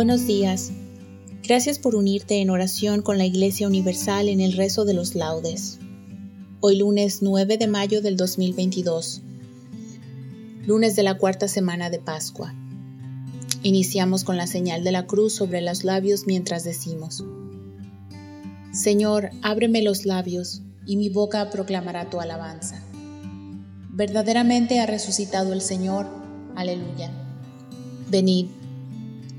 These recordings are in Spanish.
Buenos días. Gracias por unirte en oración con la Iglesia Universal en el rezo de los laudes. Hoy lunes 9 de mayo del 2022, lunes de la cuarta semana de Pascua. Iniciamos con la señal de la cruz sobre los labios mientras decimos, Señor, ábreme los labios, y mi boca proclamará tu alabanza. Verdaderamente ha resucitado el Señor. Aleluya. Venid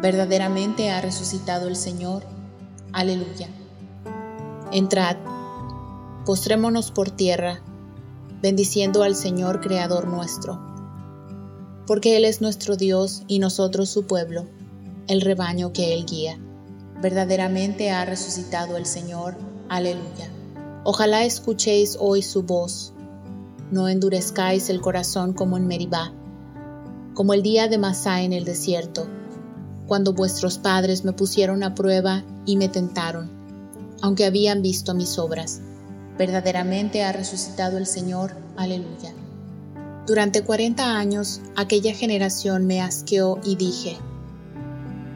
Verdaderamente ha resucitado el Señor. Aleluya. Entrad, postrémonos por tierra, bendiciendo al Señor Creador nuestro. Porque Él es nuestro Dios y nosotros su pueblo, el rebaño que Él guía. Verdaderamente ha resucitado el Señor. Aleluya. Ojalá escuchéis hoy su voz. No endurezcáis el corazón como en Meribá, como el día de Masá en el desierto cuando vuestros padres me pusieron a prueba y me tentaron, aunque habían visto mis obras. Verdaderamente ha resucitado el Señor. Aleluya. Durante cuarenta años aquella generación me asqueó y dije,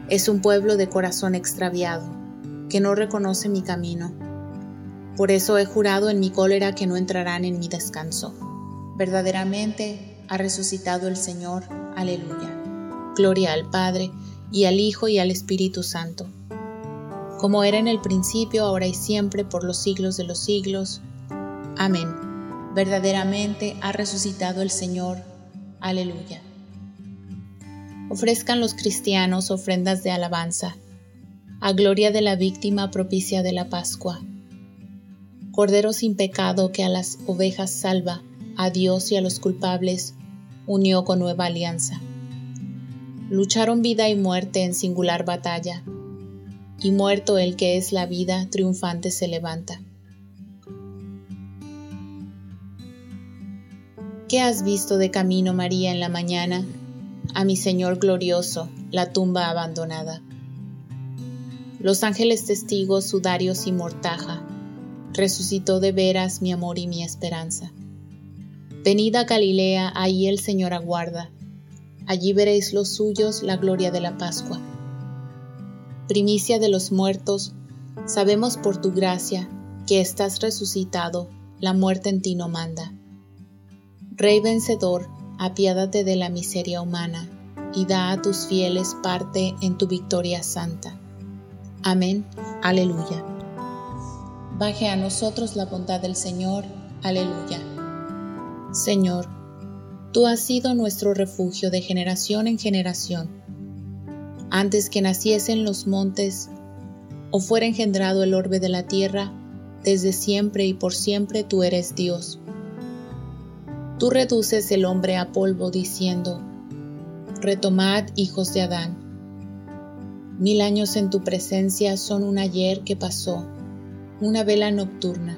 es un pueblo de corazón extraviado, que no reconoce mi camino. Por eso he jurado en mi cólera que no entrarán en mi descanso. Verdaderamente ha resucitado el Señor. Aleluya. Gloria al Padre, y al Hijo y al Espíritu Santo, como era en el principio, ahora y siempre, por los siglos de los siglos. Amén. Verdaderamente ha resucitado el Señor. Aleluya. Ofrezcan los cristianos ofrendas de alabanza, a gloria de la víctima propicia de la Pascua. Cordero sin pecado que a las ovejas salva, a Dios y a los culpables unió con nueva alianza lucharon vida y muerte en singular batalla, y muerto el que es la vida, triunfante se levanta. ¿Qué has visto de camino, María, en la mañana? A mi Señor glorioso, la tumba abandonada. Los ángeles testigos, sudarios y mortaja, resucitó de veras mi amor y mi esperanza. Venida Galilea, ahí el Señor aguarda, allí veréis los suyos la gloria de la Pascua. Primicia de los muertos, sabemos por tu gracia que estás resucitado, la muerte en ti no manda. Rey vencedor, apiádate de la miseria humana y da a tus fieles parte en tu victoria santa. Amén. Aleluya. Baje a nosotros la bondad del Señor. Aleluya. Señor, Tú has sido nuestro refugio de generación en generación. Antes que naciesen los montes, o fuera engendrado el orbe de la tierra, desde siempre y por siempre tú eres Dios. Tú reduces el hombre a polvo diciendo, retomad hijos de Adán. Mil años en tu presencia son un ayer que pasó, una vela nocturna.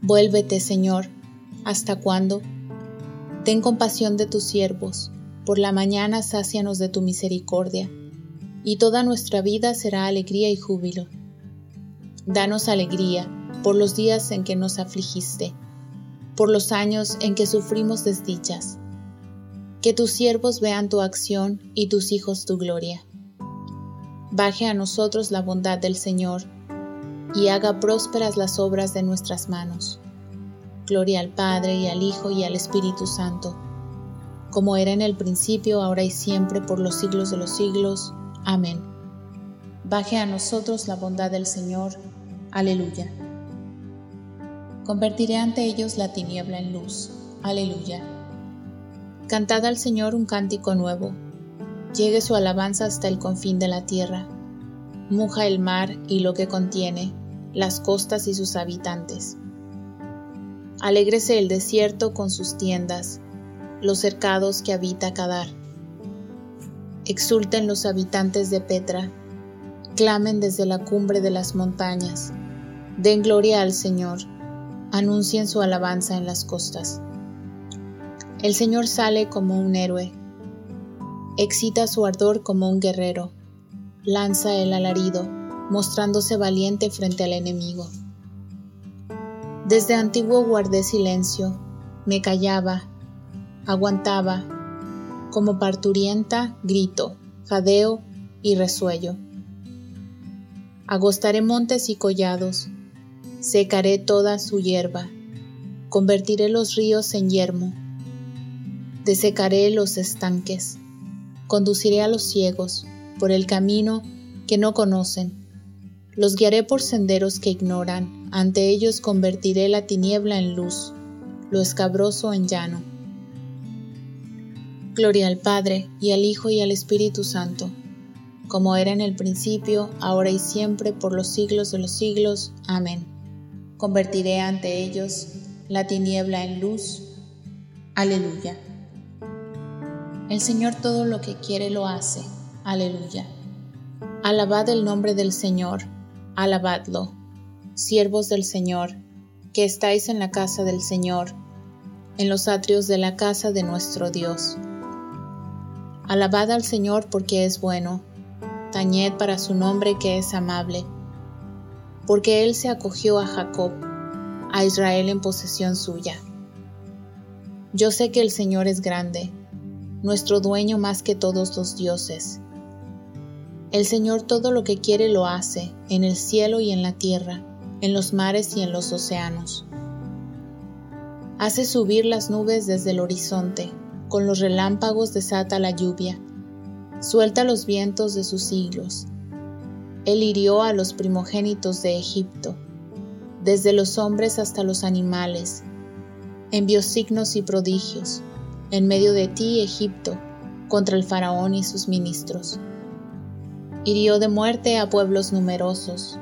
Vuélvete, Señor, ¿hasta cuándo? Ten compasión de tus siervos, por la mañana sácianos de tu misericordia, y toda nuestra vida será alegría y júbilo. Danos alegría, por los días en que nos afligiste, por los años en que sufrimos desdichas. Que tus siervos vean tu acción y tus hijos tu gloria. Baje a nosotros la bondad del Señor y haga prósperas las obras de nuestras manos. Gloria al Padre y al Hijo y al Espíritu Santo, como era en el principio, ahora y siempre, por los siglos de los siglos. Amén. Baje a nosotros la bondad del Señor. Aleluya. Convertiré ante ellos la tiniebla en luz. Aleluya. Cantad al Señor un cántico nuevo. Llegue su alabanza hasta el confín de la tierra. Muja el mar y lo que contiene, las costas y sus habitantes. Alégrese el desierto con sus tiendas, los cercados que habita Cadar. Exulten los habitantes de Petra, clamen desde la cumbre de las montañas, den gloria al Señor anuncien su alabanza en las costas. El Señor sale como un héroe, excita su ardor como un guerrero, lanza el alarido, mostrándose valiente frente al enemigo. Desde antiguo guardé silencio, me callaba, aguantaba, como parturienta grito, jadeo y resuello. Agostaré montes y collados, secaré toda su hierba, convertiré los ríos en yermo, desecaré los estanques, conduciré a los ciegos por el camino que no conocen, los guiaré por senderos que ignoran, ante ellos convertiré la tiniebla en luz, lo escabroso en llano. Gloria al Padre, y al Hijo, y al Espíritu Santo, como era en el principio, ahora y siempre, por los siglos de los siglos. Amén. Convertiré ante ellos la tiniebla en luz. Aleluya. El Señor todo lo que quiere lo hace. Aleluya. Alabad el nombre del Señor. Alabadlo. Siervos del Señor, que estáis en la casa del Señor, en los atrios de la casa de nuestro Dios. Alabad al Señor porque es bueno. Tañed para su nombre que es amable porque Él se acogió a Jacob, a Israel en posesión suya. Yo sé que el Señor es grande, nuestro dueño más que todos los dioses. El Señor todo lo que quiere lo hace, en el cielo y en la tierra, en los mares y en los océanos. Hace subir las nubes desde el horizonte, con los relámpagos desata la lluvia, suelta los vientos de sus siglos él hirió a los primogénitos de Egipto, desde los hombres hasta los animales. Envió signos y prodigios en medio de ti, Egipto, contra el faraón y sus ministros. Hirió de muerte a pueblos numerosos,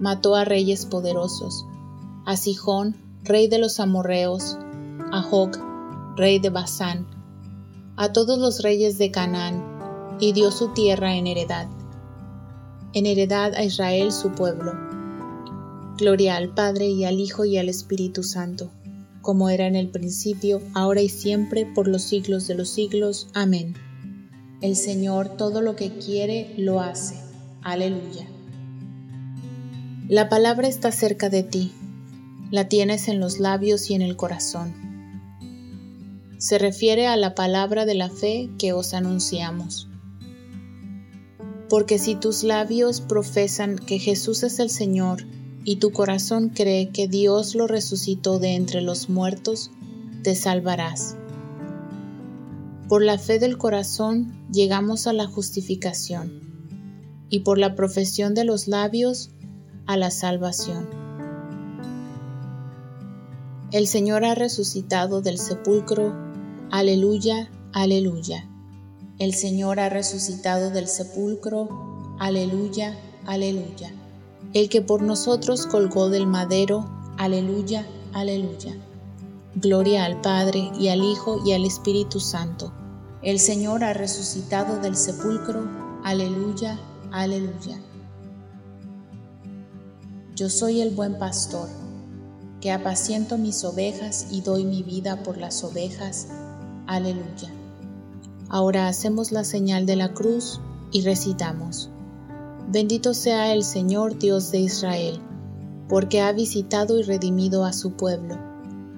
mató a reyes poderosos, a Sijón, rey de los amorreos, a Jog, rey de Basán, a todos los reyes de Canaán, y dio su tierra en heredad en heredad a Israel su pueblo. Gloria al Padre y al Hijo y al Espíritu Santo, como era en el principio, ahora y siempre, por los siglos de los siglos. Amén. El Señor todo lo que quiere lo hace. Aleluya. La palabra está cerca de ti, la tienes en los labios y en el corazón. Se refiere a la palabra de la fe que os anunciamos. Porque si tus labios profesan que Jesús es el Señor, y tu corazón cree que Dios lo resucitó de entre los muertos, te salvarás. Por la fe del corazón llegamos a la justificación, y por la profesión de los labios a la salvación. El Señor ha resucitado del sepulcro, aleluya, aleluya. El Señor ha resucitado del sepulcro, aleluya, aleluya el que por nosotros colgó del madero, aleluya, aleluya. Gloria al Padre y al Hijo y al Espíritu Santo. El Señor ha resucitado del sepulcro, aleluya, aleluya. Yo soy el buen pastor, que apaciento mis ovejas y doy mi vida por las ovejas, aleluya. Ahora hacemos la señal de la cruz y recitamos. Bendito sea el Señor Dios de Israel, porque ha visitado y redimido a su pueblo,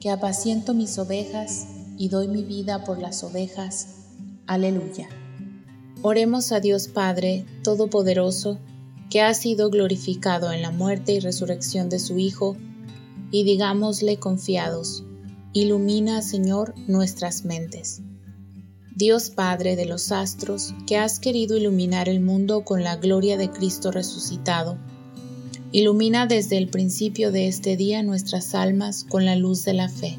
que apaciento mis ovejas y doy mi vida por las ovejas. Aleluya. Oremos a Dios Padre Todopoderoso, que ha sido glorificado en la muerte y resurrección de su Hijo, y digámosle confiados, ilumina, Señor, nuestras mentes. Dios Padre de los astros, que has querido iluminar el mundo con la gloria de Cristo resucitado, ilumina desde el principio de este día nuestras almas con la luz de la fe.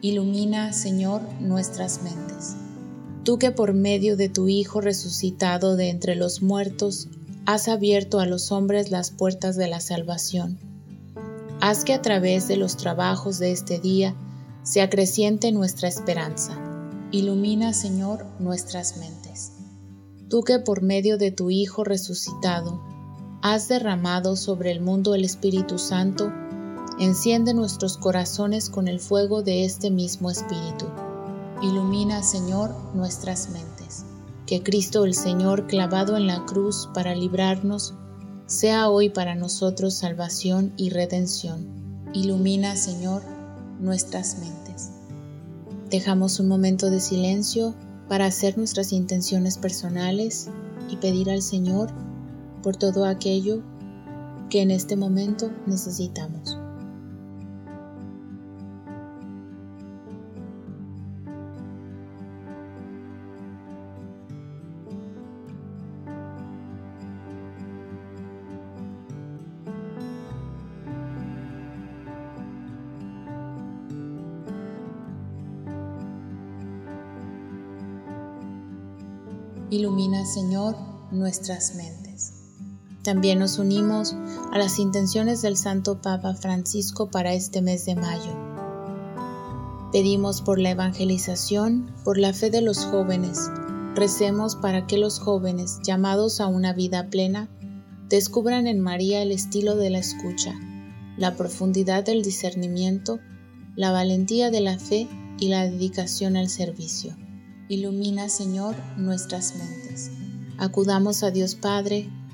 Ilumina, Señor, nuestras mentes. Tú que por medio de tu Hijo resucitado de entre los muertos, has abierto a los hombres las puertas de la salvación. Haz que a través de los trabajos de este día se acreciente nuestra esperanza Ilumina, Señor, nuestras mentes. Tú que por medio de tu Hijo resucitado has derramado sobre el mundo el Espíritu Santo, enciende nuestros corazones con el fuego de este mismo Espíritu. Ilumina, Señor, nuestras mentes. Que Cristo el Señor clavado en la cruz para librarnos, sea hoy para nosotros salvación y redención. Ilumina, Señor, nuestras mentes. Dejamos un momento de silencio para hacer nuestras intenciones personales y pedir al Señor por todo aquello que en este momento necesitamos. Ilumina, Señor, nuestras mentes. También nos unimos a las intenciones del Santo Papa Francisco para este mes de mayo. Pedimos por la evangelización, por la fe de los jóvenes. Recemos para que los jóvenes, llamados a una vida plena, descubran en María el estilo de la escucha, la profundidad del discernimiento, la valentía de la fe y la dedicación al servicio. Ilumina, Señor, nuestras mentes. Acudamos a Dios Padre,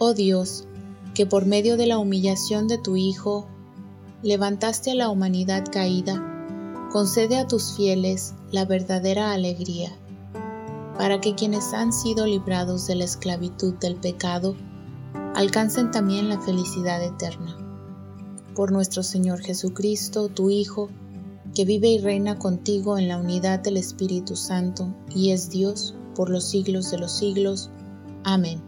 Oh Dios, que por medio de la humillación de tu Hijo, levantaste a la humanidad caída, concede a tus fieles la verdadera alegría, para que quienes han sido librados de la esclavitud del pecado, alcancen también la felicidad eterna. Por nuestro Señor Jesucristo, tu Hijo, que vive y reina contigo en la unidad del Espíritu Santo y es Dios por los siglos de los siglos. Amén.